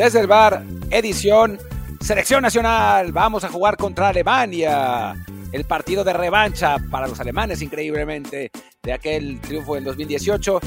desde el bar, edición Selección Nacional. Vamos a jugar contra Alemania. El partido de revancha para los alemanes, increíblemente, de aquel triunfo en 2018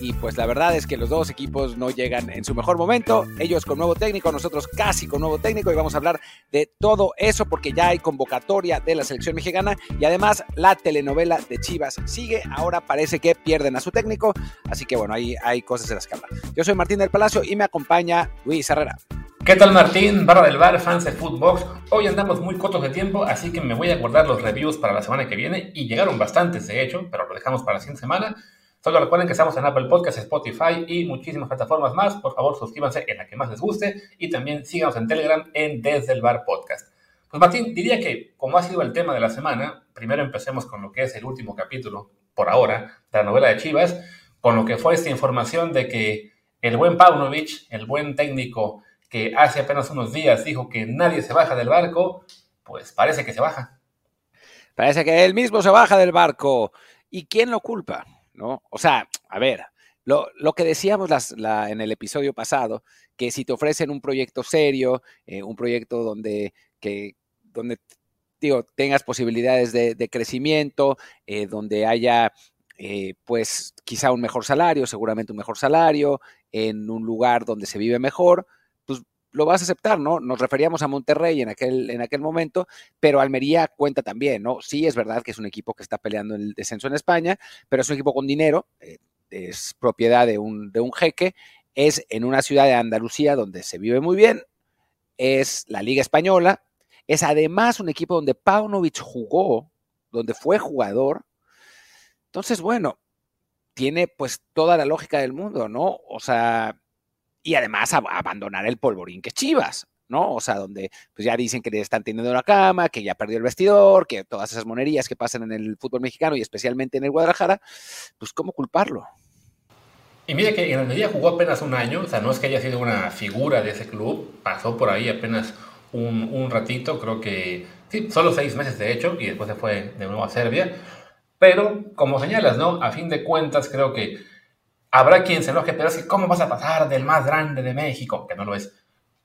y pues la verdad es que los dos equipos no llegan en su mejor momento, ellos con nuevo técnico, nosotros casi con nuevo técnico y vamos a hablar de todo eso porque ya hay convocatoria de la selección mexicana y además la telenovela de Chivas sigue, ahora parece que pierden a su técnico, así que bueno, ahí hay cosas en las que hablar. Yo soy Martín del Palacio y me acompaña Luis Herrera. ¿Qué tal Martín? Barra del bar, fans de Footbox. Hoy andamos muy cortos de tiempo, así que me voy a guardar los reviews para la semana que viene y llegaron bastantes de hecho, pero lo dejamos para la siguiente semana. Solo recuerden que estamos en Apple Podcasts, Spotify y muchísimas plataformas más. Por favor, suscríbanse en la que más les guste y también síganos en Telegram en Desde Podcast. Pues Martín, diría que como ha sido el tema de la semana, primero empecemos con lo que es el último capítulo, por ahora, de la novela de Chivas, con lo que fue esta información de que el buen Paunovic, el buen técnico que hace apenas unos días dijo que nadie se baja del barco, pues parece que se baja. Parece que él mismo se baja del barco. ¿Y quién lo culpa? ¿No? O sea, a ver, lo, que decíamos en el episodio pasado, que si te ofrecen un proyecto serio, eh, un proyecto donde, que, donde digo, tengas posibilidades de, crecimiento, eh, donde haya, eh, pues, quizá un mejor salario, seguramente un mejor salario, en un lugar donde se vive mejor, lo vas a aceptar, ¿no? Nos referíamos a Monterrey en aquel, en aquel momento, pero Almería cuenta también, ¿no? Sí, es verdad que es un equipo que está peleando el descenso en España, pero es un equipo con dinero, eh, es propiedad de un, de un jeque, es en una ciudad de Andalucía donde se vive muy bien, es la Liga Española, es además un equipo donde Paunovic jugó, donde fue jugador. Entonces, bueno, tiene pues toda la lógica del mundo, ¿no? O sea, y además abandonar el polvorín que Chivas, ¿no? O sea, donde pues ya dicen que le están teniendo una cama, que ya perdió el vestidor, que todas esas monerías que pasan en el fútbol mexicano y especialmente en el Guadalajara, pues ¿cómo culparlo? Y mire que en Almería jugó apenas un año, o sea, no es que haya sido una figura de ese club, pasó por ahí apenas un, un ratito, creo que, sí, solo seis meses de hecho, y después se fue de nuevo a Serbia, pero como señalas, ¿no? A fin de cuentas, creo que Habrá quien se enoje, pero es que ¿cómo vas a pasar del más grande de México, que no lo es,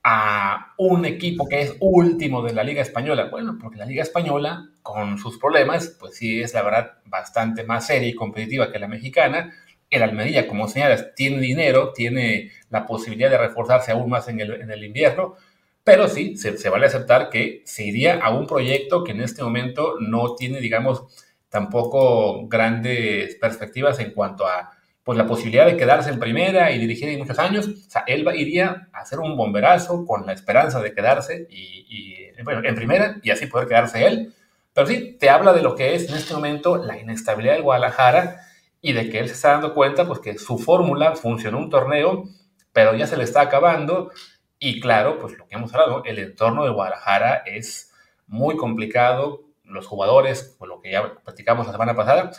a un equipo que es último de la Liga Española? Bueno, porque la Liga Española, con sus problemas, pues sí es la verdad bastante más seria y competitiva que la mexicana. El Almería, como señalas, tiene dinero, tiene la posibilidad de reforzarse aún más en el, invierno, pero sí, se, se, vale aceptar que se iría a un proyecto que en este momento no tiene, digamos, tampoco grandes perspectivas en cuanto a pues la posibilidad de quedarse en primera y dirigir en muchos años, o sea, él iría a hacer un bomberazo con la esperanza de quedarse y, bueno, en primera y así poder quedarse él. Pero sí, te habla de lo que es en este momento la inestabilidad del Guadalajara y de que él se está dando cuenta pues que su fórmula funcionó un torneo, pero ya se le está acabando. Y claro, pues lo que hemos hablado, el entorno de Guadalajara es muy complicado, los jugadores, pues lo que ya platicamos la semana pasada,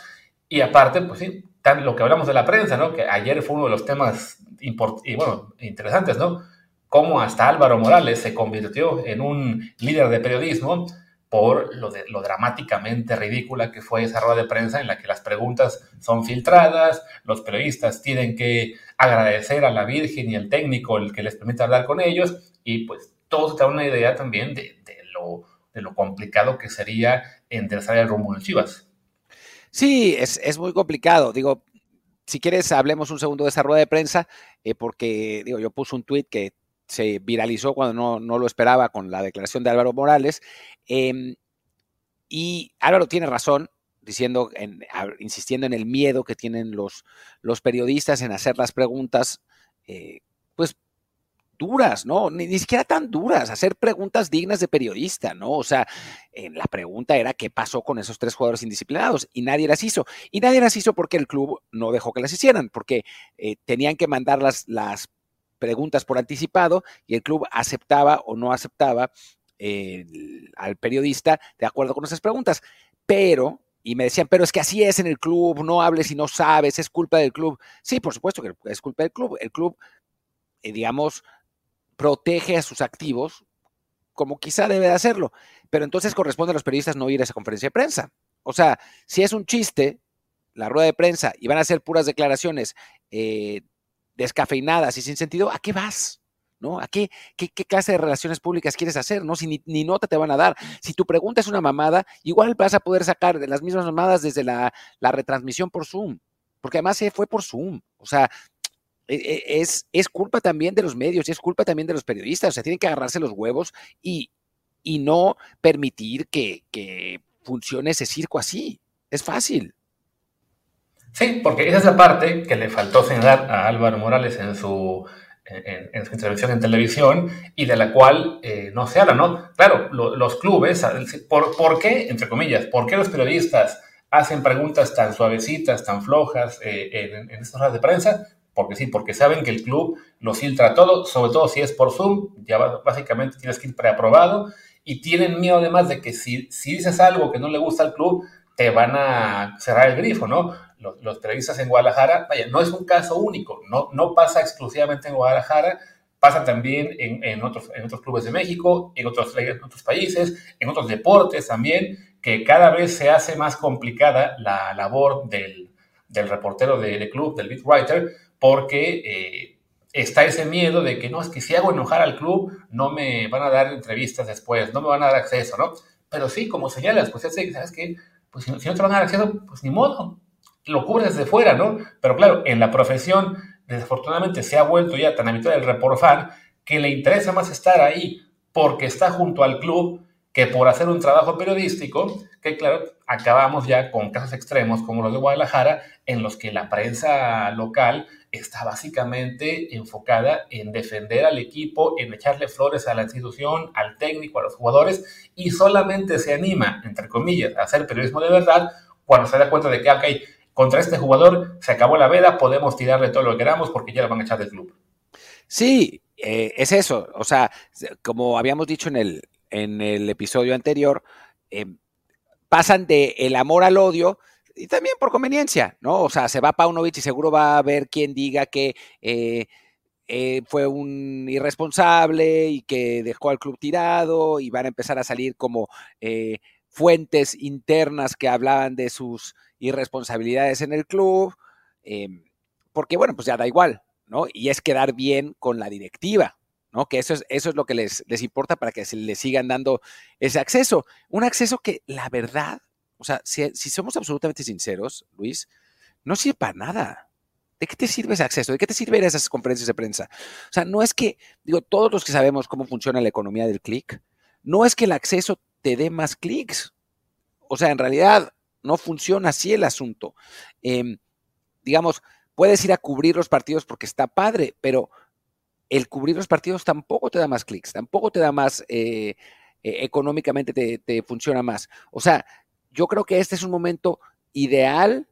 y aparte, pues sí, lo que hablamos de la prensa, ¿no? Que ayer fue uno de los temas y bueno, interesantes, ¿no? Cómo hasta Álvaro Morales se convirtió en un líder de periodismo por lo, de, lo dramáticamente ridícula que fue esa rueda de prensa en la que las preguntas son filtradas, los periodistas tienen que agradecer a la Virgen y al técnico el que les permite hablar con ellos y pues todos dan una idea también de, lo, de lo complicado que sería enderezar el rumbo en Chivas. Sí, es, muy complicado. Digo, si quieres, hablemos un segundo de esa rueda de prensa, eh, porque digo, yo puse un tuit que se viralizó cuando no, lo esperaba con la declaración de Álvaro Morales. Em, y Álvaro tiene razón, diciendo, insistiendo en el miedo que tienen los, los periodistas en hacer las preguntas, eh, pues duras, ¿no? Ni, siquiera tan duras, hacer preguntas dignas de periodista, ¿no? O sea, la pregunta era qué pasó con esos tres jugadores indisciplinados y nadie las hizo. Y nadie las hizo porque el club no dejó que las hicieran, porque eh, tenían que mandar las, las preguntas por anticipado y el club aceptaba o no aceptaba eh, al periodista de acuerdo con esas preguntas. Pero, y me decían, pero es que así es en el club, no hables y no sabes, es culpa del club. Sí, por supuesto que es culpa del club. El club, eh, digamos, protege a sus activos como quizá debe de hacerlo. Pero entonces corresponde a los periodistas no ir a esa conferencia de prensa. O sea, si es un chiste la rueda de prensa y van a ser puras declaraciones eh, descafeinadas y sin sentido, ¿a qué vas? ¿no? ¿A qué, qué, clase de relaciones públicas quieres hacer, no? Si ni, nota te van a dar. Si tu pregunta es una mamada, igual vas a poder sacar de las mismas mamadas desde la, retransmisión por Zoom, porque además se fue por Zoom. O sea, es, es culpa también de los medios, es culpa también de los periodistas, o sea, tienen que agarrarse los huevos y, y no permitir que, que funcione ese circo así. Es fácil. Sí, porque esa es la parte que le faltó señalar a Álvaro Morales en su, en, su intervención en televisión y de la cual eh, no se habla, ¿no? Claro, los clubes, ¿por, ¿por, qué, entre comillas, por qué los periodistas hacen preguntas tan suavecitas, tan flojas eh, en, en, estas horas de prensa? Porque sí, porque saben que el club lo filtra todo, sobre todo si es por Zoom, ya básicamente tienes que ir preaprobado y tienen miedo además de que si, si dices algo que no le gusta al club, te van a cerrar el grifo, ¿no? los, periodistas en Guadalajara, vaya, no es un caso único, no, no pasa exclusivamente en Guadalajara, pasa también en, en, otros, en otros clubes de México, en otros, en otros países, en otros deportes también, que cada vez se hace más complicada la labor del, del reportero de, club, del beat writer, porque eh, está ese miedo de que no, es que si hago enojar al club, no me van a dar entrevistas después, no me van a dar acceso, ¿no? Pero sí, como señalas, pues ¿sabes qué? Pues si, si no te van a dar acceso, pues ni modo, lo cubres desde fuera, ¿no? Pero claro, en la profesión, desafortunadamente se ha vuelto ya tan habitual el report fan que le interesa más estar ahí porque está junto al club que por hacer un trabajo periodístico, que claro, acabamos ya con casos extremos como los de Guadalajara, en los que la prensa local está básicamente enfocada en defender al equipo, en echarle flores a la institución, al técnico, a los jugadores, y solamente se anima, entre comillas, a hacer periodismo de verdad cuando se da cuenta de que, ok, contra este jugador se acabó la veda, podemos tirarle todo lo que queramos porque ya lo van a echar del club. Sí, eh, es eso. O sea, como habíamos dicho en el, en el episodio anterior, eh, pasan de el amor al odio y también por conveniencia, ¿no? O sea, se va Paunovic y seguro va a haber quien diga que eh, fue un irresponsable y que dejó al club tirado y van a empezar a salir como fuentes internas que hablaban de sus irresponsabilidades en el club, em, porque bueno, pues ya da igual, ¿no? Y es quedar bien con la directiva, ¿no? Que eso es, eso es lo que les, les importa para que se les sigan dando ese acceso. Un acceso que la verdad, o sea, si, si somos absolutamente sinceros, Luis, no sirve para nada. ¿De qué te sirve ese acceso? ¿De qué te sirven esas conferencias de prensa? O sea, no es que, digo, todos los que sabemos cómo funciona la economía del clic, no es que el acceso te dé más clics. O sea, en realidad, no funciona así el asunto. Em, digamos, puedes ir a cubrir los partidos porque está padre, pero el cubrir los partidos tampoco te da más clics, tampoco te da más, eh, eh, económicamente te, funciona más. O sea, yo creo que este es un momento ideal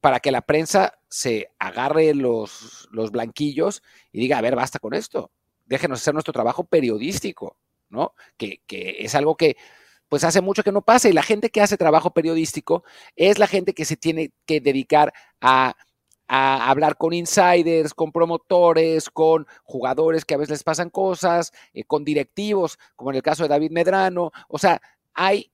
para que la prensa se agarre los, los blanquillos y diga, a ver, basta con esto, déjenos hacer nuestro trabajo periodístico, ¿no? Que, que es algo que pues hace mucho que no pasa y la gente que hace trabajo periodístico es la gente que se tiene que dedicar a, hablar con insiders, con promotores, con jugadores que a veces les pasan cosas, eh, con directivos, como en el caso de David Medrano. O sea, hay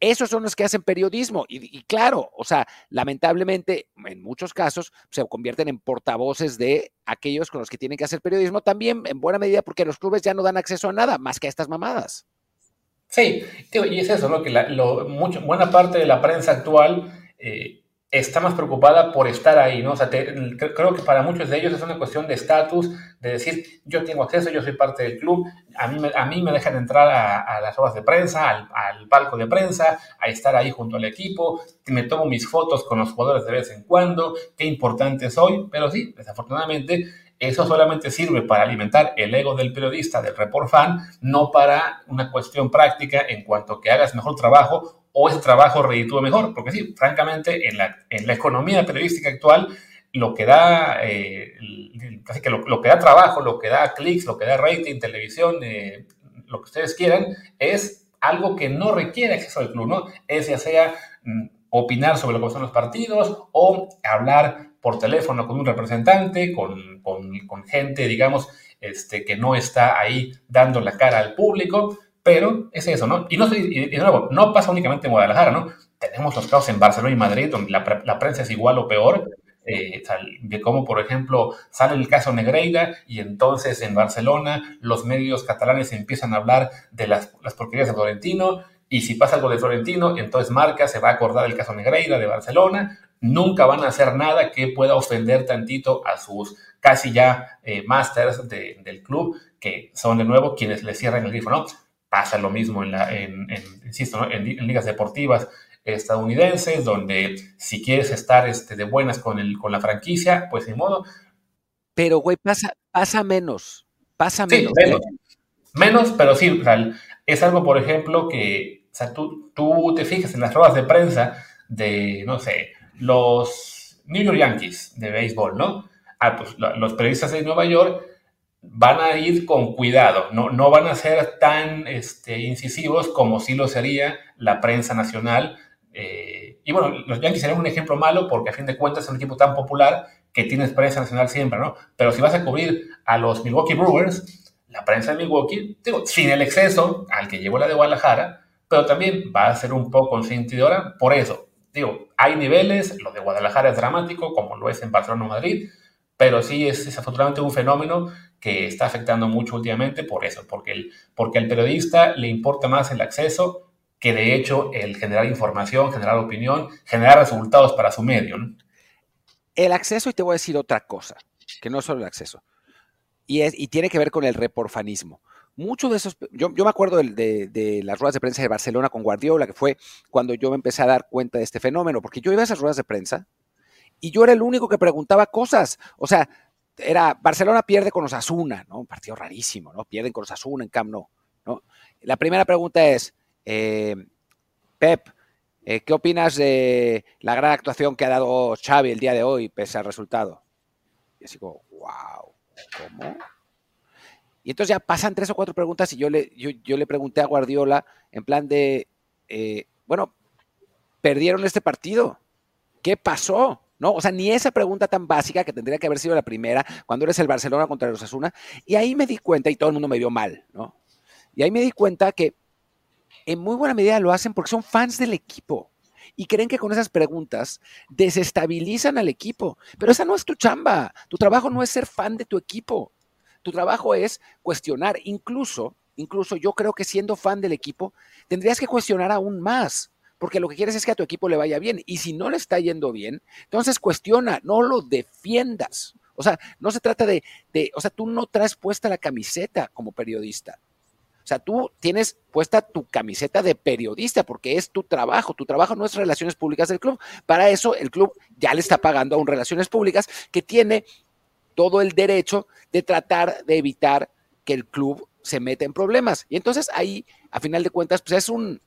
esos son los que hacen periodismo. Y, claro, o sea, lamentablemente, en muchos casos se convierten en portavoces de aquellos con los que tienen que hacer periodismo, también en buena medida porque los clubes ya no dan acceso a nada más que a estas mamadas. Sí, y es eso, ¿no? Que la, mucho, buena parte de la prensa actual eh, está más preocupada por estar ahí, ¿no? O sea, creo que para muchos de ellos es una cuestión de estatus, de decir, yo tengo acceso, yo soy parte del club, a mí me, a mí me dejan entrar a, las horas de prensa, al, al, palco de prensa, a estar ahí junto al equipo, me tomo mis fotos con los jugadores de vez en cuando, qué importante soy, pero sí, desafortunadamente eso solamente sirve para alimentar el ego del periodista, del report fan, no para una cuestión práctica en cuanto a que hagas mejor trabajo o ese trabajo reditúe mejor. Porque sí, francamente, en la, en la economía periodística actual, lo que da, eh, que lo, que da trabajo, lo que da clics, lo que da rating, televisión, eh, lo que ustedes quieran, es algo que no requiere acceso al club, ¿no? Es ya sea mm, opinar sobre lo que son los partidos o hablar por teléfono con un representante, con, con, gente, digamos, este, que no está ahí dando la cara al público, pero es eso, ¿no? Y, no, de nuevo, no pasa únicamente en Guadalajara, ¿no? Tenemos los casos en Barcelona y Madrid, donde la, la prensa es igual o peor, eh, de cómo, por ejemplo, sale el caso Negreira y entonces en Barcelona los medios catalanes empiezan a hablar de las, porquerías de Florentino y si pasa algo de Florentino, entonces Marca se va a acordar del caso Negreira de Barcelona, nunca van a hacer nada que pueda ofender tantito a sus casi ya eh, masters del club, que son de nuevo quienes le cierran el grifo, ¿no? Pasa lo mismo en, la, en, insisto, en, ligas deportivas estadounidenses, donde si quieres estar este, de buenas con, el, con la franquicia, pues de modo. Pero, güey, pasa, pasa menos, pasa menos. Sí, menos, menos, pero sí, es algo, por ejemplo, que o sea, tú, tú te fijas en las ruedas de prensa de, no sé, los New York Yankees de béisbol, ¿no? Ah, pues los periodistas de Nueva York van a ir con cuidado, no, no van a ser tan este, incisivos como sí lo sería la prensa nacional. Eh, y bueno, los Yankees serían un ejemplo malo porque a fin de cuentas es un equipo tan popular que tienes prensa nacional siempre, ¿no? Pero si vas a cubrir a los Milwaukee Brewers, la prensa de Milwaukee, digo, sin el exceso al que llevó la de Guadalajara, pero también va a ser un poco consentidora por eso. Digo, hay niveles, lo de Guadalajara es dramático, como lo es en Barcelona o Madrid, pero sí es desafortunadamente un fenómeno que está afectando mucho últimamente por eso, porque, el, porque al periodista le importa más el acceso que de hecho el generar información, generar opinión, generar resultados para su medio. El acceso, y te voy a decir otra cosa, que no es solo el acceso, y, es, y tiene que ver con el reporfanismo. Muchos de esos, yo, me acuerdo de, de, las ruedas de prensa de Barcelona con Guardiola, que fue cuando yo me empecé a dar cuenta de este fenómeno, porque yo iba a esas ruedas de prensa y yo era el único que preguntaba cosas. O sea, era Barcelona pierde con Osasuna, ¿no? Un partido rarísimo, ¿no? Pierden con Osasuna en Camp ¿no? La primera pregunta es, eh, Pep, eh, ¿qué opinas de la gran actuación que ha dado Xavi el día de hoy, pese al resultado? Y así como, wow, ¿cómo? Y entonces ya pasan tres o cuatro preguntas y yo le, yo, le pregunté a Guardiola en plan de, eh, bueno, perdieron este partido, ¿qué pasó? ¿No? O sea, ni esa pregunta tan básica que tendría que haber sido la primera cuando eres el Barcelona contra los Asuna. Y ahí me di cuenta, y todo el mundo me vio mal, ¿no? Y ahí me di cuenta que en muy buena medida lo hacen porque son fans del equipo y creen que con esas preguntas desestabilizan al equipo. Pero esa no es tu chamba. Tu trabajo no es ser fan de tu equipo. Tu trabajo es cuestionar. Incluso, incluso yo creo que siendo fan del equipo, tendrías que cuestionar aún más porque lo que quieres es que a tu equipo le vaya bien. Y si no le está yendo bien, entonces cuestiona, no lo defiendas. O sea, no se trata de, o sea, tú no traes puesta la camiseta como periodista. O sea, tú tienes puesta tu camiseta de periodista porque es tu trabajo. Tu trabajo no es relaciones públicas del club. Para eso el club ya le está pagando a un relaciones públicas que tiene todo el derecho de tratar de evitar que el club se meta en problemas. Y entonces ahí, a final de cuentas, pues es un,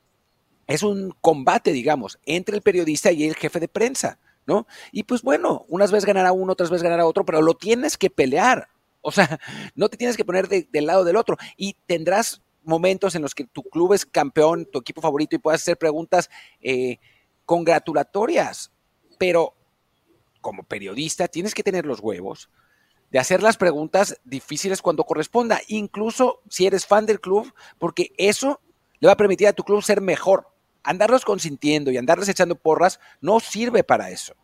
es un combate, digamos, entre el periodista y el jefe de prensa, ¿no? Y pues bueno, unas veces ganará uno, otras veces ganará otro, pero lo tienes que pelear. O sea, no te tienes que poner del lado del otro. Y tendrás momentos en los que tu club es campeón, tu equipo favorito, y puedas hacer preguntas eh, congratulatorias. Pero como periodista tienes que tener los huevos de hacer las preguntas difíciles cuando corresponda, incluso si eres fan del club, porque eso le va a permitir a tu club ser mejor andarlos consintiendo y andarles echando porras no sirve para eso.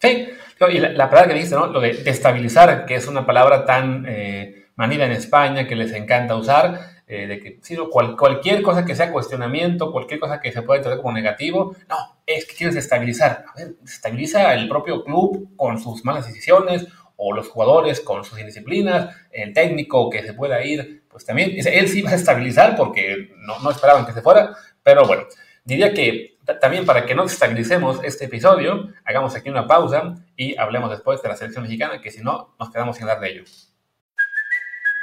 Sí, y la, palabra que dijiste, ¿no? Lo de destabilizar, que es una palabra tan eh, manida en España que les encanta usar, eh, de que sí, cualquier cosa que sea cuestionamiento, cualquier cosa que se pueda entender como negativo, no, es que quieres destabilizar. A ver, destabiliza el propio club con sus malas decisiones o los jugadores con sus indisciplinas, el técnico que se pueda ir, pues también, él sí va a estabilizar porque no, no esperaban que se fuera, pero bueno, diría que también para que no estabilicemos este episodio, hagamos aquí una pausa y hablemos después de la selección mexicana, que si no, nos quedamos sin hablar de ello.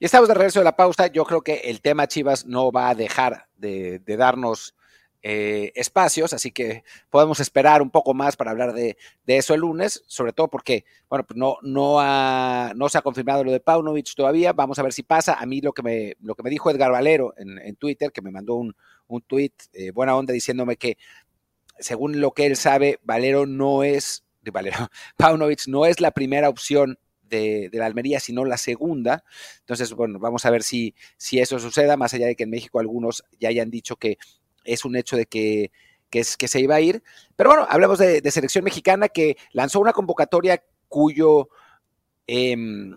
Y estamos de regreso de la pausa. Yo creo que el tema Chivas no va a dejar de, darnos eh, espacios, así que podemos esperar un poco más para hablar de, eso el lunes, sobre todo porque, bueno, pues no, no, no se ha confirmado lo de Paunovic todavía, vamos a ver si pasa. A mí lo que me, lo que me dijo Edgar Valero en, Twitter, que me mandó un, un tweet eh, buena onda diciéndome que según lo que él sabe, Valero no es, Valero, Paunovic no es la primera opción de, la Almería, sino la segunda. Entonces, bueno, vamos a ver si, si eso suceda, más allá de que en México algunos ya hayan dicho que es un hecho de que, que se iba a ir. Pero bueno, hablamos de, selección mexicana que lanzó una convocatoria cuyo... Em,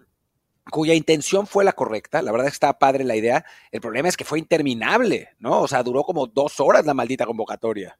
cuya intención fue la correcta, la verdad es que estaba padre la idea, el problema es que fue interminable, ¿no? O sea, duró como dos horas la maldita convocatoria.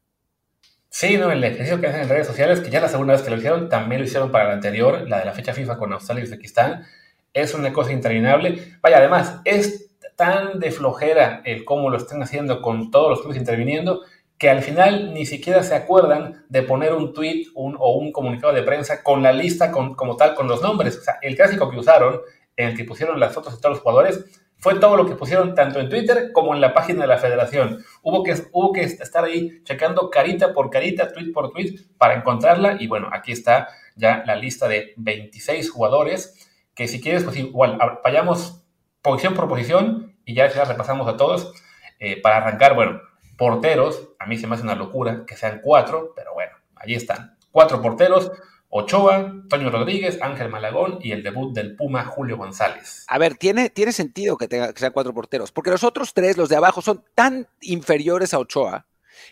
Sí, no, el ejercicio que hacen en redes sociales, que ya la segunda vez que lo hicieron, también lo hicieron para la anterior, la de la fecha FIFA con Australia y Uzbekistán. Es una cosa interminable. Vaya, además, es tan de flojera el cómo lo están haciendo con todos los clubes interviniendo, que al final ni siquiera se acuerdan de poner un tweet o un comunicado de prensa con la lista como tal, con los nombres. O sea, el clásico que usaron, en el que pusieron las fotos de todos los jugadores, fue todo lo que pusieron tanto en Twitter como en la página de la federación. Hubo que, hubo que estar ahí checando carita por carita, tweet por tweet, para encontrarla. Y bueno, aquí está ya la lista de 26 jugadores, que si quieres, pues igual, vayamos posición por posición y ya, ya repasamos a todos. Eh, para arrancar, bueno, porteros, a mí se me hace una locura que sean cuatro, pero bueno, allí están. Cuatro porteros, Ochoa, Toño Rodríguez, Ángel Malagón y el debut del Puma Julio González. A ver, tiene, tiene sentido que, tenga, que sean cuatro porteros, porque los otros tres, los de abajo, son tan inferiores a Ochoa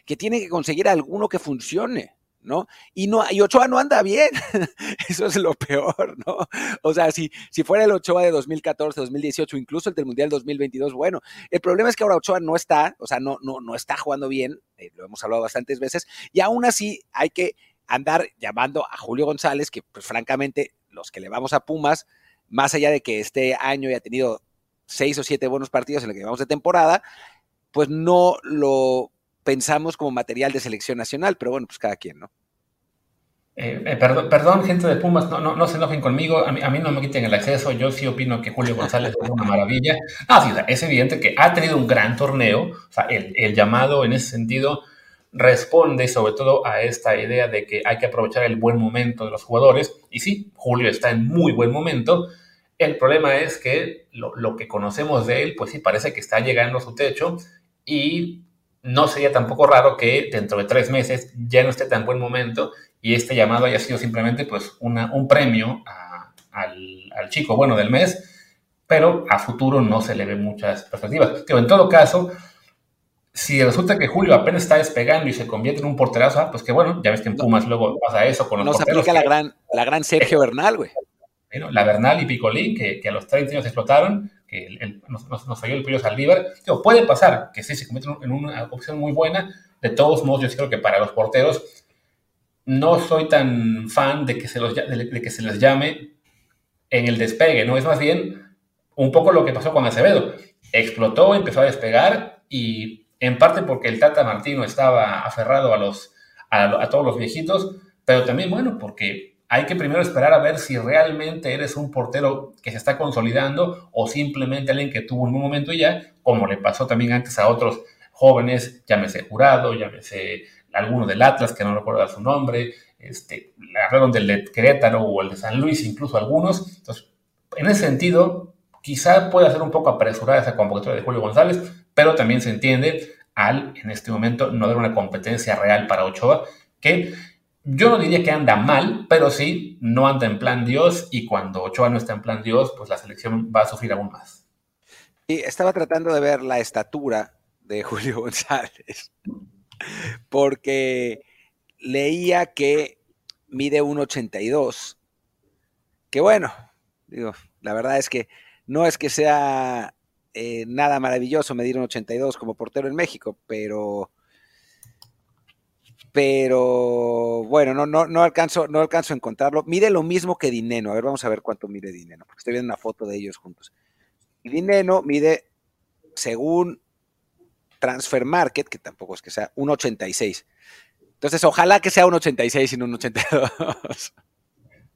que tiene que conseguir alguno que funcione. ¿no? Y, no, y Ochoa no anda bien, eso es lo peor, ¿no? O sea, si, si fuera el Ochoa de 2014, 2018, incluso el del Mundial 2022, bueno, el problema es que ahora Ochoa no está, o sea, no, no, no está jugando bien, eh, lo hemos hablado bastantes veces, y aún así hay que andar llamando a Julio González, que pues francamente los que le vamos a Pumas, más allá de que este año haya tenido seis o siete buenos partidos en los que vamos de temporada, pues no lo pensamos como material de selección nacional, pero bueno, pues cada quien, ¿no? Eh, eh, perdón, perdón, gente de Pumas, no, no, no se enojen conmigo, a mí, no me quiten el acceso, yo sí opino que Julio González es una maravilla. No, sí, es evidente que ha tenido un gran torneo, o sea, el, el llamado en ese sentido responde sobre todo a esta idea de que hay que aprovechar el buen momento de los jugadores. Y sí, Julio está en muy buen momento. El problema es que lo, que conocemos de él, pues sí, parece que está llegando a su techo y no sería tampoco raro que dentro de tres meses ya no esté tan buen momento y este llamado haya sido simplemente pues una, un premio al, al, chico bueno del mes, pero a futuro no se le ve muchas perspectivas. Pero en todo caso, si resulta que Julio apenas está despegando y se convierte en un porterazo, ah, pues que bueno, ya ves que en Pumas luego pasa eso con los Nos aplica la gran, la gran Sergio Bernal, güey. la Bernal y Picolín, que, a los 30 años explotaron, que nos, nos, falló el Pollo Saldívar. Digo, puede pasar que sí se convierte en una opción muy buena. De todos modos, yo creo que para los porteros no soy tan fan de que se, los, de que se les llame en el despegue, ¿no? Es más bien un poco lo que pasó con Acevedo. Explotó, empezó a despegar y en parte porque el Tata Martino estaba aferrado a, los, a, todos los viejitos, pero también, bueno, porque hay que primero esperar a ver si realmente eres un portero que se está consolidando o simplemente alguien que tuvo un momento ya, como le pasó también antes a otros jóvenes, llámese Jurado, llámese alguno del Atlas, que no recuerdo su nombre, este, hablaron del de Querétaro o el de San Luis, incluso algunos. Entonces, en ese sentido, quizá pueda ser un poco apresurada esa convocatoria de Julio González, pero también se entiende al, en este momento, no dar una competencia real para Ochoa, que yo no diría que anda mal, pero sí no anda en plan Dios y cuando Ochoa no está en plan Dios, pues la selección va a sufrir aún más. Y estaba tratando de ver la estatura de Julio González, porque leía que mide 1,82, que bueno, digo, la verdad es que no es que sea eh, nada maravilloso medir un 82 como portero en México, pero pero bueno, no, no, no, alcanzo, no alcanzo a encontrarlo. Mide lo mismo que Dineno. A ver, vamos a ver cuánto mide Dineno, porque estoy viendo una foto de ellos juntos. Dineno mide, según Transfer Market, que tampoco es que sea, un 86. Entonces, ojalá que sea un 86 y no un 82.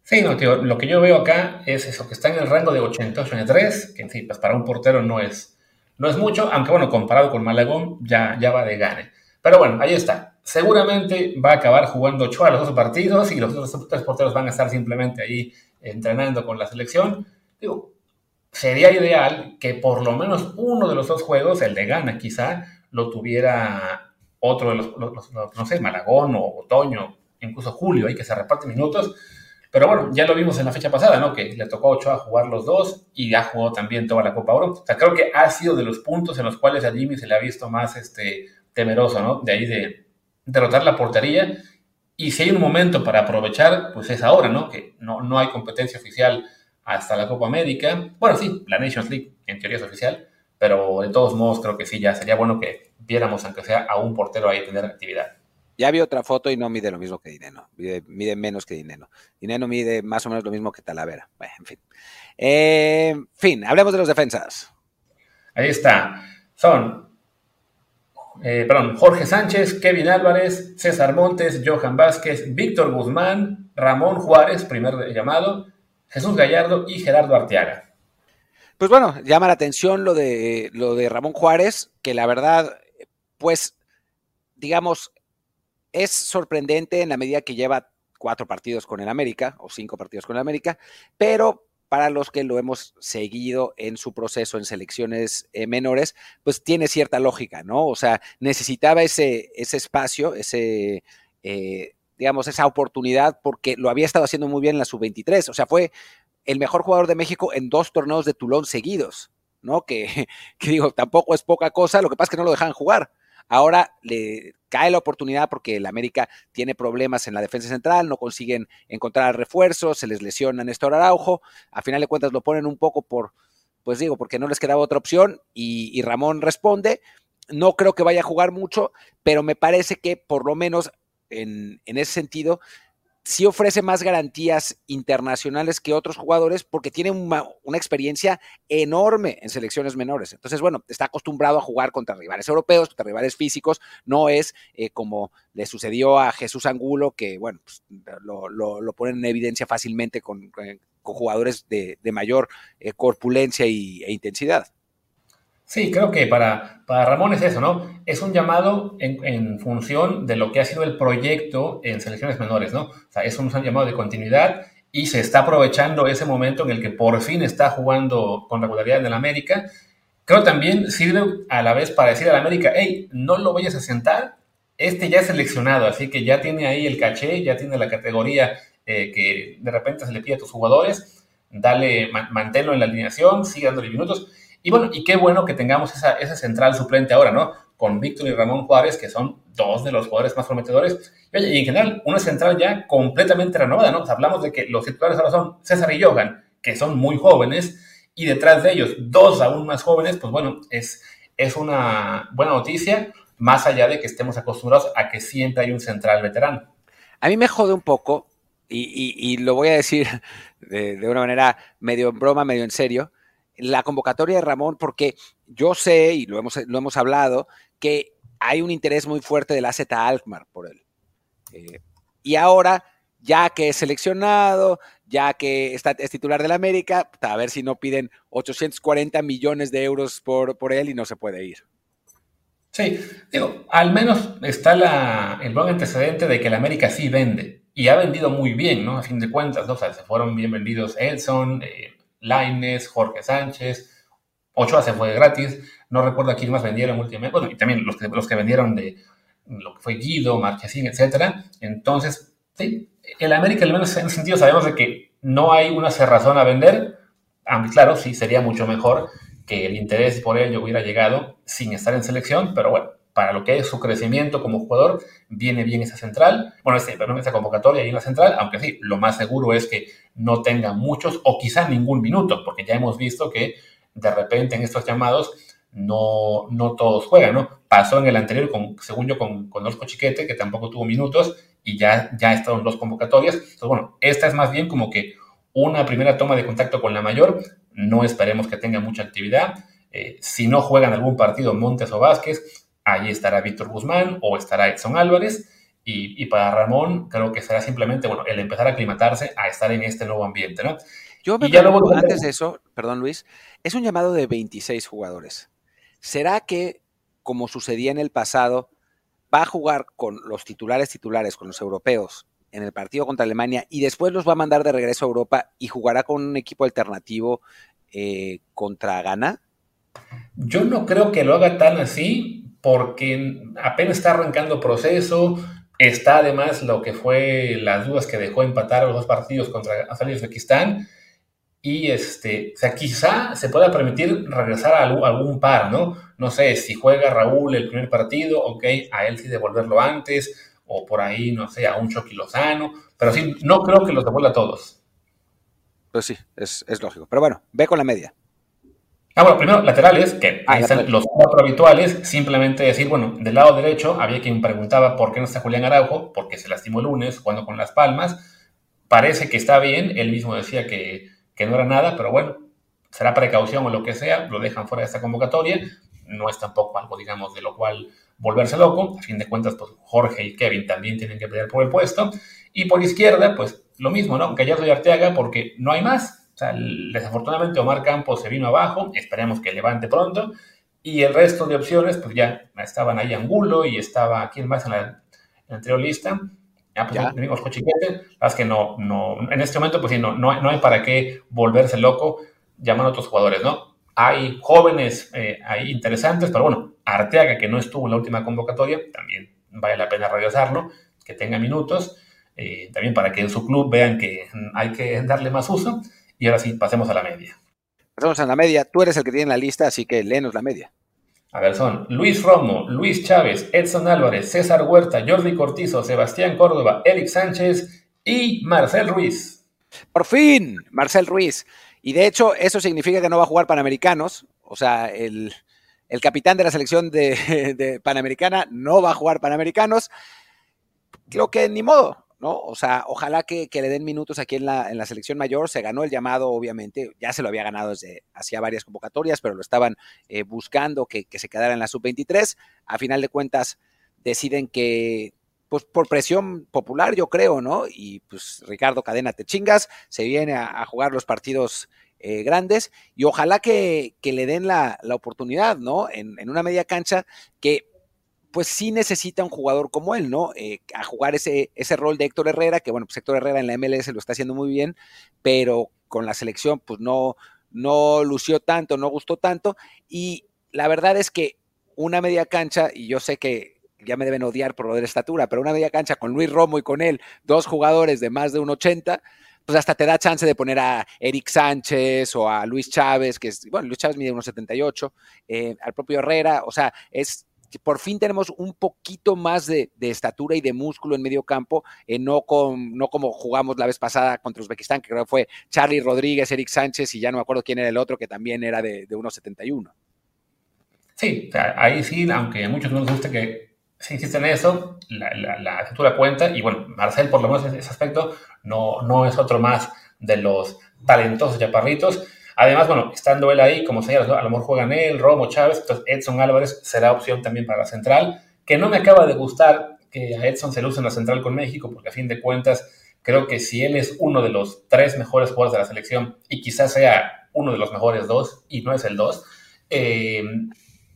Sí, no, tío, lo que yo veo acá es eso, que está en el rango de 88-83, que sí, pues para un portero no es, no es mucho, aunque bueno, comparado con Malagón ya, ya va de gane. Pero bueno, ahí está. Seguramente va a acabar jugando Ochoa los dos partidos y los otros tres porteros van a estar simplemente ahí entrenando con la selección. Digo, sería ideal que por lo menos uno de los dos juegos, el de Gana quizá, lo tuviera otro de los, no sé, Malagón o Otoño, incluso Julio, ahí que se reparten minutos. Pero bueno, ya lo vimos en la fecha pasada, ¿no? Que le tocó a Ochoa jugar los dos y ha jugado también toda la Copa Oro. O sea, creo que ha sido de los puntos en los cuales a Jimmy se le ha visto más este, temeroso, ¿no? De ahí de derrotar la portería. Y si hay un momento para aprovechar, pues es ahora, ¿no? Que no, no hay competencia oficial hasta la Copa América. Bueno, sí, la Nations League en teoría es oficial, pero de todos modos creo que sí, ya sería bueno que viéramos, aunque sea a un portero ahí tener actividad. Ya vi otra foto y no mide lo mismo que Dineno, mide, menos que Dineno. Dineno mide más o menos lo mismo que Talavera. Bueno, en fin. Eh, fin, hablemos de los defensas. Ahí está. Son, eh, perdón, Jorge Sánchez, Kevin Álvarez, César Montes, Johan Vázquez, Víctor Guzmán, Ramón Juárez, primer llamado, Jesús Gallardo y Gerardo Arteaga. Pues bueno, llama la atención lo de, lo de Ramón Juárez, que la verdad, pues, digamos, es sorprendente en la medida que lleva cuatro partidos con el América o cinco partidos con el América, pero para los que lo hemos seguido en su proceso en selecciones eh, menores, pues tiene cierta lógica, ¿no? O sea, necesitaba ese, ese espacio, ese, eh, digamos, esa oportunidad porque lo había estado haciendo muy bien en la sub-23. O sea, fue el mejor jugador de México en dos torneos de Tulón seguidos, ¿no? Que, que digo, tampoco es poca cosa, lo que pasa es que no lo dejan jugar. Ahora le cae la oportunidad porque el América tiene problemas en la defensa central, no consiguen encontrar refuerzos, se les lesiona Néstor Araujo, a final de cuentas lo ponen un poco por, pues digo, porque no les quedaba otra opción y, y Ramón responde. No creo que vaya a jugar mucho, pero me parece que por lo menos en, ese sentido, sí ofrece más garantías internacionales que otros jugadores porque tiene una, experiencia enorme en selecciones menores. Entonces, bueno, está acostumbrado a jugar contra rivales europeos, contra rivales físicos, no es eh, como le sucedió a Jesús Angulo, que, bueno, pues, lo, lo, ponen en evidencia fácilmente con, jugadores de, mayor eh, corpulencia y, e intensidad. Sí, creo que para, para Ramón es eso, ¿no? Es un llamado en, función de lo que ha sido el proyecto en selecciones menores, ¿no? O sea, es un, llamado de continuidad y se está aprovechando ese momento en el que por fin está jugando con regularidad en el América. Creo también sirve a la vez para decir al América, hey, no lo vayas a sentar, este ya es seleccionado, así que ya tiene ahí el caché, ya tiene la categoría eh, que de repente se le pide a tus jugadores, dale, manténlo en la alineación, sigue dándole minutos y bueno, y qué bueno que tengamos esa, esa central suplente ahora, ¿no? Con Víctor y Ramón Juárez, que son dos de los jugadores más prometedores. Y, oye, y en general, una central ya completamente renovada, ¿no? hablamos de que los titulares ahora son César y Johan, que son muy jóvenes, y detrás de ellos dos aún más jóvenes, pues bueno, es, es una buena noticia, más allá de que estemos acostumbrados a que siempre hay un central veterano. A mí me jode un poco, y, y, lo voy a decir de, de, una manera medio en broma, medio en serio, la convocatoria de Ramón porque yo sé, y lo hemos, lo hemos hablado, que hay un interés muy fuerte del AZ Alkmaar por él. Eh, y ahora, ya que es seleccionado, ya que está, es titular del América, a ver si no piden 840 millones de euros por, por él y no se puede ir. Sí, digo, al menos está la, el buen antecedente de que el América sí vende y ha vendido muy bien, ¿no? A fin de cuentas, ¿no? O sea, se fueron bien vendidos Elson, eh, Laines, Jorge Sánchez, Ochoa se fue gratis, no recuerdo a quién más vendieron últimamente, bueno, y también los que, los que vendieron de lo que fue Guido, Marchesín, etcétera. Entonces, sí, el América, al menos en ese sentido, sabemos de que no hay una cerrazón a vender, aunque claro, sí, sería mucho mejor que el interés por ello hubiera llegado sin estar en selección, pero bueno, para lo que es su crecimiento como jugador, viene bien esa central, bueno, este, perdón, esa convocatoria ahí en la central, aunque sí, lo más seguro es que no tenga muchos o quizá ningún minuto, porque ya hemos visto que de repente en estos llamados no, no todos juegan, ¿no? Pasó en el anterior, con, según yo, con, con Orco Chiquete, que tampoco tuvo minutos y ya, ya estaban dos convocatorias. Entonces, bueno, esta es más bien como que una primera toma de contacto con la mayor, no esperemos que tenga mucha actividad. Eh, si no juegan algún partido Montes o Vázquez, Allí estará Víctor Guzmán o estará Edson Álvarez. Y, para Ramón creo que será simplemente, bueno, el empezar a aclimatarse a estar en este nuevo ambiente, ¿no? Yo me pregunto, antes de eso, perdón Luis, es un llamado de 26 jugadores. ¿Será que, como sucedía en el pasado, va a jugar con los titulares titulares, con los europeos, en el partido contra Alemania y después los va a mandar de regreso a Europa y jugará con un equipo alternativo eh, contra Ghana? Yo no creo que lo haga tan así porque apenas está arrancando proceso, está además lo que fue las dudas que dejó empatar los dos partidos contra Australia y Uzbekistán y este, o sea, quizá se pueda permitir regresar a algún, par, ¿no? No sé, si juega Raúl el primer partido, ok, a él sí devolverlo antes, o por ahí, no sé, a un Chucky Lozano, pero sí, no creo que los devuelva a todos. Pues sí, es, lógico. Pero bueno, ve con la media. Ah, bueno, primero, laterales, que ah, están los cuatro habituales, simplemente decir, bueno, del lado derecho había quien preguntaba por qué no está Julián Araujo, porque se lastimó el lunes jugando con Las Palmas. Parece que está bien, él mismo decía que, que no era nada, pero bueno, será precaución o lo que sea, lo dejan fuera de esta convocatoria. No es tampoco algo, digamos, de lo cual volverse loco. A fin de cuentas, pues Jorge y Kevin también tienen que pelear por el puesto. Y por izquierda, pues lo mismo, ¿no? Gallardo y Arteaga, porque no hay más. O sea, desafortunadamente Omar Campos se vino abajo, esperemos que levante pronto. Y el resto de opciones, pues ya estaban ahí Angulo y estaba, ¿quién más en la, en la anterior lista? Ah, pues tenemos Cochiquete, las que no, no, en este momento, pues sí, no, no, hay para qué volverse loco llamando a otros jugadores, ¿no? Hay jóvenes eh, ahí interesantes, pero bueno, Arteaga, que no estuvo en la última convocatoria, también vale la pena regresarlo, que tenga minutos, eh, también para que en su club vean que hay que darle más uso. Y ahora sí, pasemos a la media. Pasemos a la media. Tú eres el que tiene la lista, así que léenos la media. A ver, son Luis Romo, Luis Chávez, Edson Álvarez, César Huerta, Jordi Cortizo, Sebastián Córdoba, Eric Sánchez y Marcel Ruiz. Por fin, Marcel Ruiz. Y de hecho, eso significa que no va a jugar Panamericanos. O sea, el, capitán de la selección de, de, Panamericana no va a jugar Panamericanos. Lo que ni modo, ¿no? O sea, ojalá que, le den minutos aquí en la, en la, selección mayor. Se ganó el llamado, obviamente, ya se lo había ganado desde hacía varias convocatorias, pero lo estaban eh, buscando que, se quedara en la sub-23. A final de cuentas, deciden que, pues por presión popular, yo creo, ¿no? Y pues Ricardo Cadena te chingas, se viene a, jugar los partidos eh, grandes y ojalá que, le den la, oportunidad, ¿no? En, en, una media cancha que pues sí necesita un jugador como él, ¿no? Eh, a jugar ese, ese rol de Héctor Herrera, que bueno, pues Héctor Herrera en la MLS lo está haciendo muy bien, pero con la selección pues no, no lució tanto, no gustó tanto, y la verdad es que una media cancha, y yo sé que ya me deben odiar por lo de la estatura, pero una media cancha con Luis Romo y con él, dos jugadores de más de un 80, pues hasta te da chance de poner a Eric Sánchez o a Luis Chávez, que es, bueno, Luis Chávez mide unos 78, eh, al propio Herrera, o sea, es por fin tenemos un poquito más de, estatura y de músculo en medio campo, eh, no, como jugamos la vez pasada contra Uzbekistán, que creo que fue Charlie Rodríguez, Eric Sánchez y ya no me acuerdo quién era el otro, que también era de, de 1,71. Sí, ahí sí, aunque a muchos no les guste que se insiste en eso, la, la, estatura cuenta y bueno, Marcel por lo menos en ese aspecto no, no es otro más de los talentosos chaparritos Además, bueno, estando él ahí, como señalas, a lo mejor juegan él, Romo, Chávez, entonces Edson Álvarez será opción también para la central, que no me acaba de gustar que a Edson se le use en la central con México, porque a fin de cuentas creo que si él es uno de los tres mejores jugadores de la selección y quizás sea uno de los mejores dos y no es el dos, eh,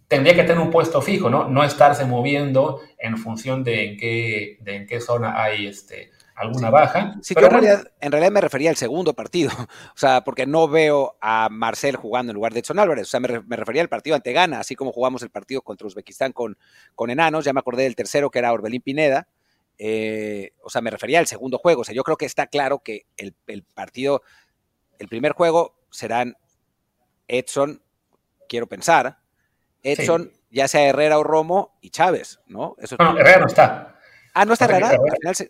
tendría que tener un puesto fijo, ¿no? No estarse moviendo en función de en qué, de en qué zona hay este, alguna baja. Sí, pero en, realidad, en realidad me refería al segundo partido, o sea, porque no veo a Marcel jugando en lugar de Edson Álvarez, o sea, me, refería al partido ante Ghana, así como jugamos el partido contra Uzbekistán con, con Enanos, ya me acordé del tercero que era Orbelín Pineda, eh, o sea, me refería al segundo juego, o sea, yo creo que está claro que el, partido, el primer juego serán Edson, quiero pensar, Edson, ya sea Herrera o Romo y Chávez, ¿no? Eso no, Herrera no está. Ah, no está Herrera.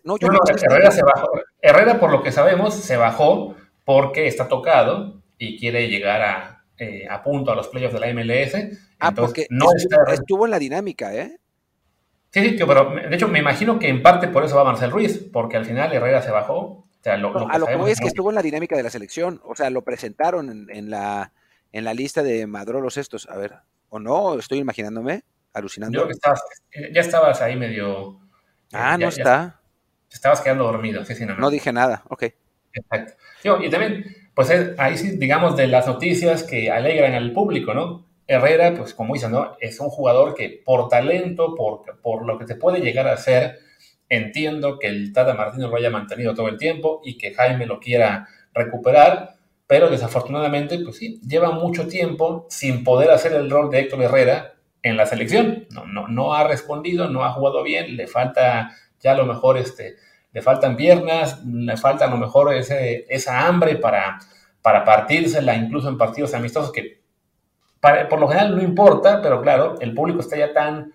no, yo no, Herrera se bajó. Herrera, por lo que sabemos, se bajó porque está tocado y quiere llegar a, eh, a punto a los playoffs de la MLS. Ah, porque no estuvo, en la dinámica, ¿eh? Sí, sí, tío, pero de hecho me imagino que en parte por eso va Marcel Ruiz, porque al final Herrera se bajó. O sea, lo, a lo que voy es que estuvo en la dinámica de la selección, o sea, lo presentaron en, la, en la lista de Madrolos estos, a ver, o no, estoy imaginándome, alucinando. Yo ya estabas ahí medio Ah, no está. estabas quedando dormido, sí, sí, no. No, dije nada, ok. Exacto. y también, pues ahí sí, digamos, de las noticias que alegran al público, ¿no? Herrera, pues como dicen, ¿no? Es un jugador que por talento, por, por lo que te puede llegar a hacer, entiendo que el Tata Martino lo haya mantenido todo el tiempo y que Jaime lo quiera recuperar, pero desafortunadamente, pues sí, lleva mucho tiempo sin poder hacer el rol de Héctor Herrera en la selección. No, no, no ha respondido, no ha jugado bien, le falta ya a lo mejor este, le faltan piernas, le falta a lo mejor ese, esa hambre para, para partírsela, incluso en partidos amistosos que por lo general no importa, pero claro, el público está ya tan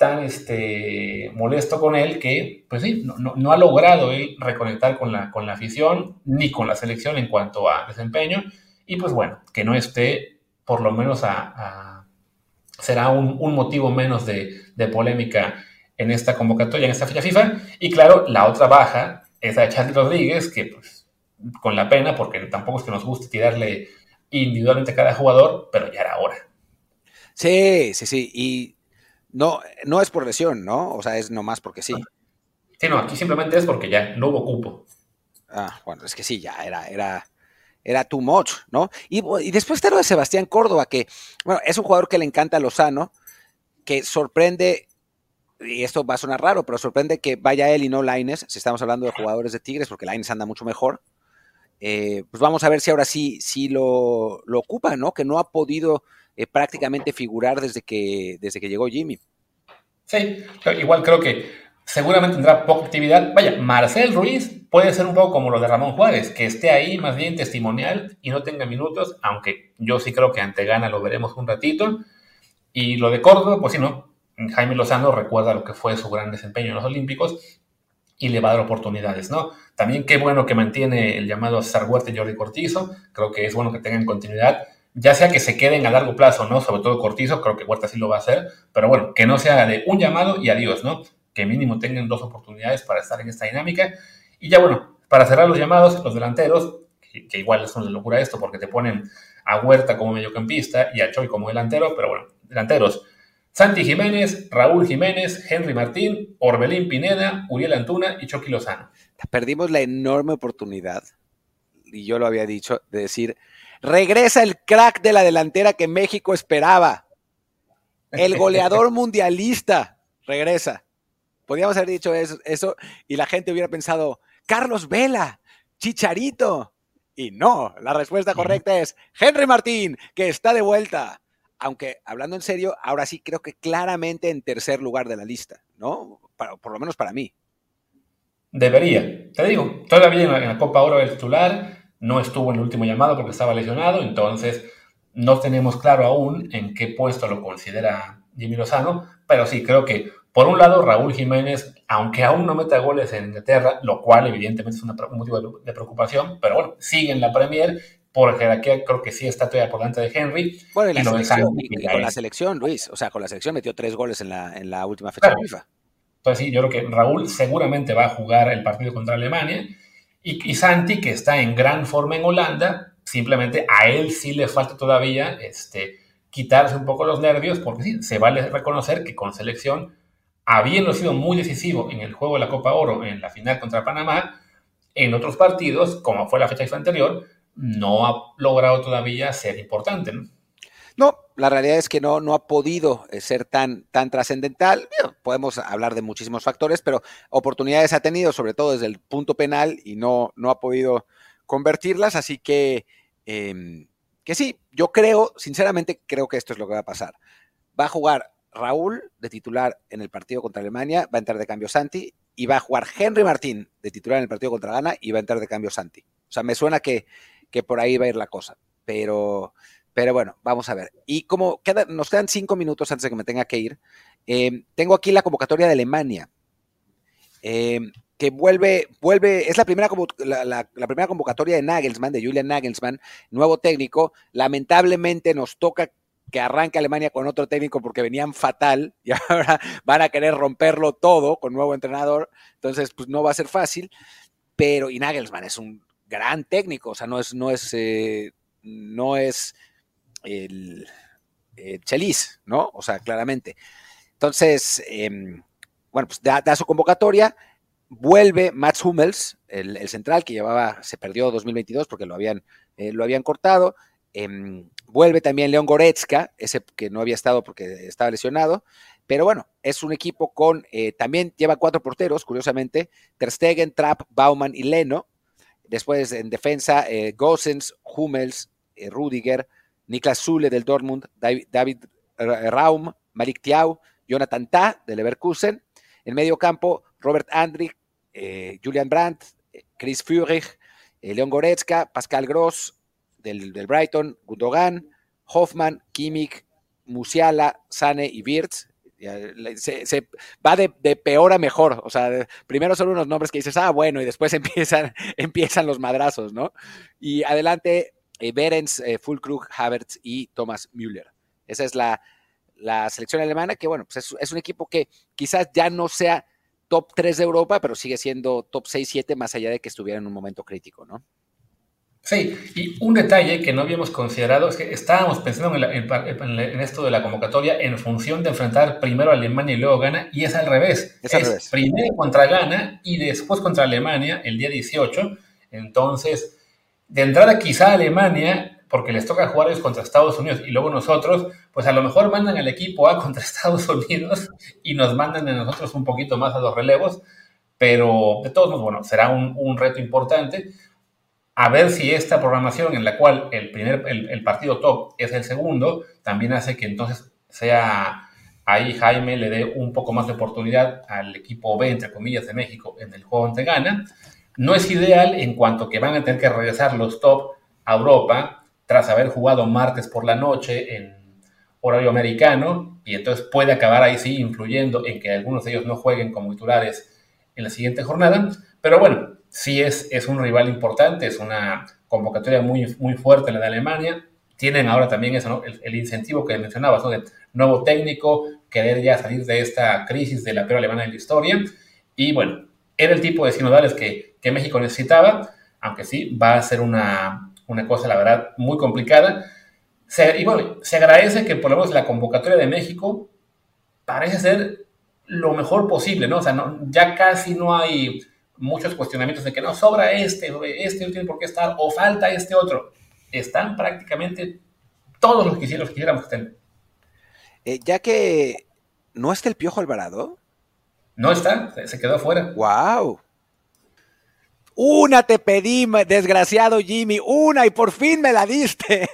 tan este, molesto con él que, pues sí, no, ha logrado él reconectar con la, con la afición ni con la selección en cuanto a desempeño. Y pues bueno, que no esté, por lo menos a, será un, motivo menos de, polémica en esta convocatoria, en esta fecha FIFA. Y claro, la otra baja es la de Charlie Rodríguez, que pues con la pena, porque tampoco es que nos guste tirarle individualmente a cada jugador, pero ya era hora. Sí, sí, sí. Y no, no es por lesión, ¿no? O sea, es nomás porque sí. Sí, no, aquí simplemente es porque ya no hubo cupo. Ah, bueno, es que sí, ya era, era, era too much, ¿no? Y, después está lo de Sebastián Córdoba, que, bueno, es un jugador que le encanta a Lozano, que sorprende, y esto va a sonar raro, pero sorprende que vaya él y no Laines, si estamos hablando de jugadores de Tigres, porque Laines anda mucho mejor. Eh, pues vamos a ver si ahora sí, sí lo, lo ocupa, ¿no? Que no ha podido eh, prácticamente figurar desde que, desde que llegó Jimmy. Sí, igual creo que seguramente tendrá poca actividad. Vaya, Marcel Ruiz puede ser un poco como lo de Ramón Juárez, que esté ahí más bien testimonial y no tenga minutos, aunque yo sí creo que ante Gana lo veremos un ratito. Y lo de Córdoba, pues sí, ¿no? Jaime Lozano recuerda lo que fue su gran desempeño en los Olímpicos y le va a dar oportunidades, ¿no? También qué bueno que mantiene el llamado César Huerta y Jordi Cortizo, creo que es bueno que tengan continuidad ya sea que se queden a largo plazo, ¿no? Sobre todo Cortizo, creo que Huerta sí lo va a hacer, pero bueno, que no sea de un llamado y adiós, ¿no? Que mínimo tengan dos oportunidades para estar en esta dinámica. Y ya bueno, para cerrar los llamados, los delanteros, que, igual es una locura esto porque te ponen a Huerta como mediocampista y a Choi como delantero, pero bueno, delanteros. Santi Jiménez, Raúl Jiménez, Henry Martín, Orbelín Pineda, Uriel Antuna y Chucky Lozano. Perdimos la enorme oportunidad, y yo lo había dicho, de decir, Regresa el crack de la delantera que México esperaba. El goleador mundialista regresa. Podríamos haber dicho eso, y la gente hubiera pensado, Carlos Vela, Chicharito. Y no, la respuesta correcta es Henry Martín, que está de vuelta. Aunque, hablando en serio, ahora sí creo que claramente en tercer lugar de la lista, ¿no? por lo menos para mí. Debería. Te digo, todavía en la Copa Oro el titular, no estuvo en el último llamado porque estaba lesionado, entonces no tenemos claro aún en qué puesto lo considera Jimmy Lozano, pero sí creo que por un lado Raúl Jiménez, aunque aún no meta goles en Inglaterra, lo cual evidentemente es un motivo de preocupación, pero bueno, sigue en la Premier, por jerarquía creo que sí está todavía por delante de Henry. Bueno, y, la selección, con la selección, Luis, o sea, con la selección metió tres goles en la, en la última fecha de FIFA. Entonces sí, yo creo que Raúl seguramente va a jugar el partido contra Alemania y, Santi, que está en gran forma en Holanda, simplemente a él sí le falta todavía este, quitarse un poco los nervios, porque sí, se vale reconocer que con selección, habiendo sido muy decisivo en el juego de la Copa Oro, en la final contra Panamá, en otros partidos, como fue la fecha anterior, no ha logrado todavía ser importante. ¿no? La realidad es que no, no ha podido eh, ser tan, tan trascendental. Podemos hablar de muchísimos factores, pero oportunidades ha tenido, sobre todo desde el punto penal, y no, no ha podido convertirlas. Así que, em, que sí, yo creo, sinceramente, creo que esto es lo que va a pasar. Va a jugar Raúl de titular en el partido contra Alemania, va a entrar de cambio Santi, y va a jugar Henry Martín de titular en el partido contra Ghana, y va a entrar de cambio Santi. O sea, me suena que, que por ahí va a ir la cosa. Pero pero bueno, vamos a ver. Y como nos quedan cinco minutos antes de que me tenga que ir, em, tengo aquí la convocatoria de Alemania, em, que vuelve, vuelve, es la primera, la, primera convocatoria de Nagelsmann, de Julian Nagelsmann, nuevo técnico. Lamentablemente nos toca que arranque Alemania con otro técnico porque venían fatal y ahora van a querer romperlo todo con nuevo entrenador. Entonces, pues no va a ser fácil. Pero, y Nagelsmann es un gran técnico, o sea, no es, no es, eh, no es el, Chelis, ¿no? O sea, claramente. Entonces, em, bueno, pues da, su convocatoria, vuelve Mats Hummels, el, central que llevaba, se perdió 2022 porque lo habían, eh, lo habían cortado, Em, vuelve también León Goretzka, ese que no había estado porque estaba lesionado. Pero bueno, es un equipo con, eh, también lleva cuatro porteros, curiosamente, Ter Stegen, Trapp, Baumann y Leno. Después en defensa, eh, Gossens, Hummels, eh, Rudiger, Niklas Zule del Dortmund, David, Raum, Malik Tiau, Jonathan Ta del Leverkusen. En medio campo, Robert Andrich, Julian Brandt, Chris Führig, Leon Goretzka, Pascal Gross del, del Brighton, Gundogan, Hoffman, Kimmich, Musiala, Sane y Wirtz. Se, va de, peor a mejor. O sea, primero son unos nombres que dices, ah, bueno, y después empiezan, empiezan los madrazos, ¿no? Y adelante, eh, Berens, eh, Fulkrug, Havertz y Thomas Müller. Esa es la, selección alemana, que bueno, pues es, un equipo que quizás ya no sea top 3 de Europa, pero sigue siendo top 6-7 más allá de que estuviera en un momento crítico, ¿no? Sí, y un detalle que no habíamos considerado es que estábamos pensando en, esto de la convocatoria en función de enfrentar primero a Alemania y luego Ghana, y es al revés. Es, primero contra Ghana y después contra Alemania el día 18. Entonces, de entrada quizá Alemania, porque les toca jugar ellos contra Estados Unidos y luego nosotros, pues a lo mejor mandan al equipo A contra Estados Unidos y nos mandan a nosotros un poquito más a los relevos, pero de todos modos, bueno, será un, un reto importante a ver si esta programación en la cual el, primer, el, partido top es el segundo, también hace que entonces sea ahí Jaime le dé un poco más de oportunidad al equipo B, entre comillas, de México en el juego ante Ghana. No es ideal en cuanto que van a tener que regresar los top a Europa tras haber jugado martes por la noche en horario americano y entonces puede acabar ahí sí influyendo en que algunos de ellos no jueguen como titulares en la siguiente jornada. Pero bueno, sí es, es un rival importante, es una convocatoria muy, muy fuerte la de Alemania. Tienen ahora también eso, el, incentivo que mencionabas, de nuevo técnico, querer ya salir de esta crisis de la peor alemana en la historia. Y bueno, era el tipo de sinodales que, que México necesitaba, aunque sí, va a ser una, una cosa, la verdad, muy complicada. Se, y bueno, se agradece que por lo menos la convocatoria de México parece ser lo mejor posible, ¿no? O sea, no, ya casi no hay muchos cuestionamientos de que no sobra este, este no tiene por qué estar, o falta este otro. Están prácticamente todos los que quisiéramos que estén. Eh, ya que no está el Piojo Alvarado. No está, se quedó afuera. ¡Wow! Una te pedí, desgraciado Jimmy, una y por fin me la diste.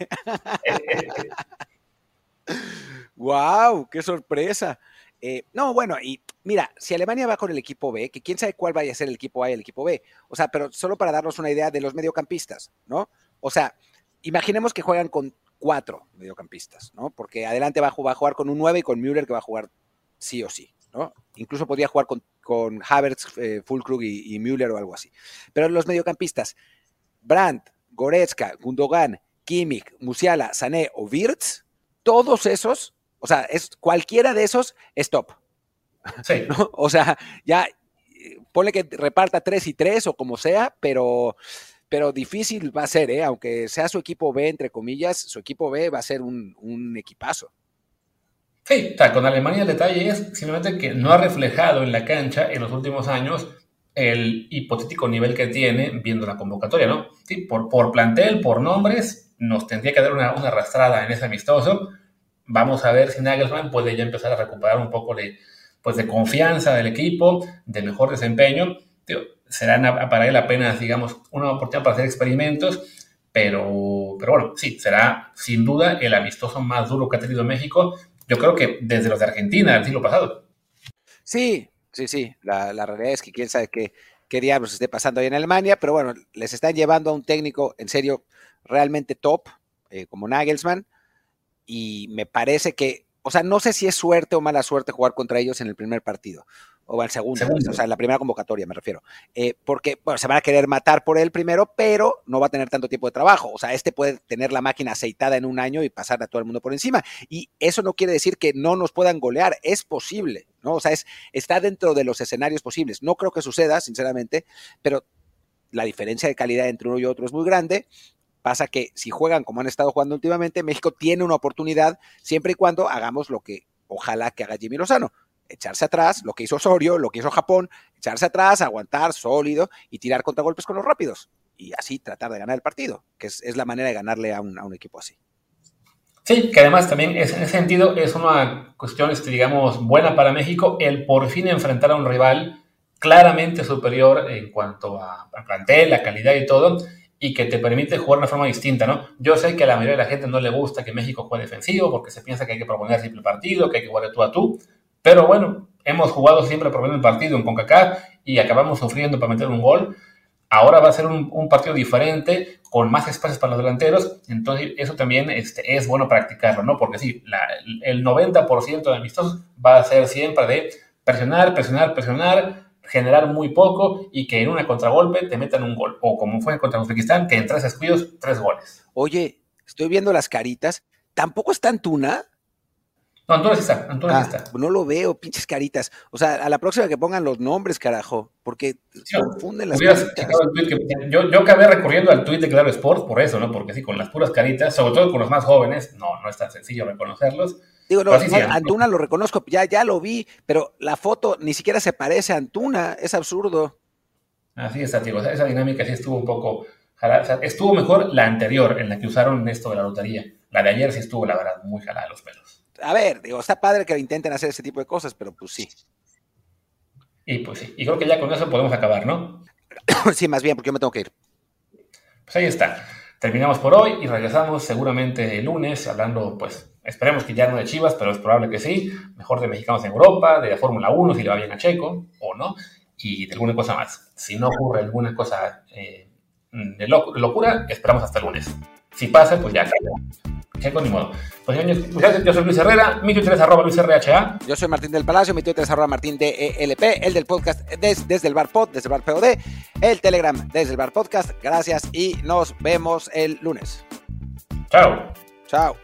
¡Wow! ¡Qué sorpresa! Eh, no, bueno, y mira, si Alemania va con el equipo B, que quién sabe cuál vaya a ser el equipo A y el equipo B, o sea, pero solo para darnos una idea de los mediocampistas, ¿no? O sea, imaginemos que juegan con cuatro mediocampistas, ¿no? Porque adelante va a jugar, con un 9 y con Müller que va a jugar sí o sí, ¿no? Incluso podría jugar con, con Havertz, eh, Fulkrug y, Müller o algo así. Pero los mediocampistas, Brandt, Goretzka, Gundogan, Kimmich, Musiala, Sané o Wirtz, todos esos o sea, es, cualquiera de esos es top. Sí. O sea, ya pone que reparta tres y tres o como sea, pero, pero difícil va a ser, ¿eh? aunque sea su equipo B, entre comillas, su equipo B va a ser un, un equipazo. Sí, sea, con Alemania el detalle es simplemente que no ha reflejado en la cancha en los últimos años el hipotético nivel que tiene viendo la convocatoria, ¿no? Sí, por, por plantel, por nombres, nos tendría que dar una, una arrastrada en ese amistoso Vamos a ver si Nagelsmann puede ya empezar a recuperar un poco de, pues de confianza del equipo, de mejor desempeño. será para él apenas, digamos, una oportunidad para hacer experimentos, pero, pero bueno, sí, será sin duda el amistoso más duro que ha tenido México, yo creo que desde los de Argentina del siglo pasado. Sí, sí, sí, la, realidad es que quién sabe qué, qué diablos esté pasando ahí en Alemania, pero bueno, les están llevando a un técnico en serio realmente top, eh, como Nagelsmann, y me parece que, o sea, no sé si es suerte o mala suerte jugar contra ellos en el primer partido o al segundo, o sea, en la primera convocatoria me refiero, eh, porque, bueno, se van a querer matar por él primero, pero no va a tener tanto tiempo de trabajo, o sea, este puede tener la máquina aceitada en un año y pasar a todo el mundo por encima, y eso no quiere decir que no nos puedan golear, es posible, ¿no? O sea, es, está dentro de los escenarios posibles, no creo que suceda, sinceramente, pero la diferencia de calidad entre uno y otro es muy grande, Pasa que si juegan como han estado jugando últimamente, México tiene una oportunidad siempre y cuando hagamos lo que ojalá que haga Jimmy Lozano. Echarse atrás, lo que hizo Osorio, lo que hizo Japón, echarse atrás, aguantar sólido y tirar contragolpes con los rápidos. y así tratar de ganar el partido, que es, la manera de ganarle a un, a equipo así. Sí, que además también es, en ese sentido es una cuestión, este, digamos, buena para México el por fin enfrentar a un rival claramente superior en cuanto a, a plantel, la calidad y todo, y que te permite jugar de una forma distinta, ¿no? Yo sé que a la mayoría de la gente no le gusta que México juegue defensivo porque se piensa que hay que proponer siempre el partido, que hay que jugar de tú a tú, pero bueno, hemos jugado siempre proponiendo el partido en CONCACAF y acabamos sufriendo para meter un gol. Ahora va a ser un, un, partido diferente, con más espacios para los delanteros, entonces eso también este, es bueno practicarlo, ¿no? Porque sí, la, el 90% de amistosos va a ser siempre de presionar, presionar, presionar, generar muy poco y que en una contragolpe te metan un gol. O como fue contra Uzbekistán, que en tres descuidos, tres goles. Oye, estoy viendo las caritas. ¿Tampoco está Antuna? No, Antuna sí está, Antuna Ah, sí está. no lo veo, pinches caritas. O sea, a la próxima que pongan los nombres, carajo, porque Sí, confunden las caritas. que- yo, yo acabé recurriendo al tweet de Claro Sports por eso, ¿no? Porque sí, con las puras caritas, sobre todo con los más jóvenes, no, no es tan sencillo reconocerlos. Digo, no, no, Antuna. Lo reconozco, ya, ya lo vi, pero la foto ni siquiera se parece a Antuna, es absurdo. Así está, Diego. Esa, esa dinámica sí estuvo un poco. jalada. O sea, estuvo mejor la anterior, en la que usaron esto de la lotería. La de ayer sí estuvo, la verdad, muy jalada los pelos. A ver, digo, está padre que intenten hacer ese tipo de cosas, pero pues sí. Y pues sí, y creo que ya con eso podemos acabar, ¿no? sí, más bien, porque yo me tengo que ir. Pues ahí está. Terminamos por hoy y regresamos seguramente el lunes hablando, pues, esperemos que ya no de Chivas, pero es probable que sí. Mejor de mexicanos en Europa, de la Fórmula 1, si le va bien a Checo o no, y de alguna cosa más. Si no ocurre alguna cosa eh, de, loc- de locura, esperamos hasta el lunes. Si pasa, pues ya. Checo, ni modo. Pues muchachos, yo soy Luis Herrera, mi Twitter es arroba Luis RHA. Yo soy Martín del Palacio, mi Twitter es arroba Martín DELP, el del podcast des- desde el bar pod, desde el bar POD, el Telegram desde el bar podcast. Gracias y nos vemos el lunes. Chao. Chao.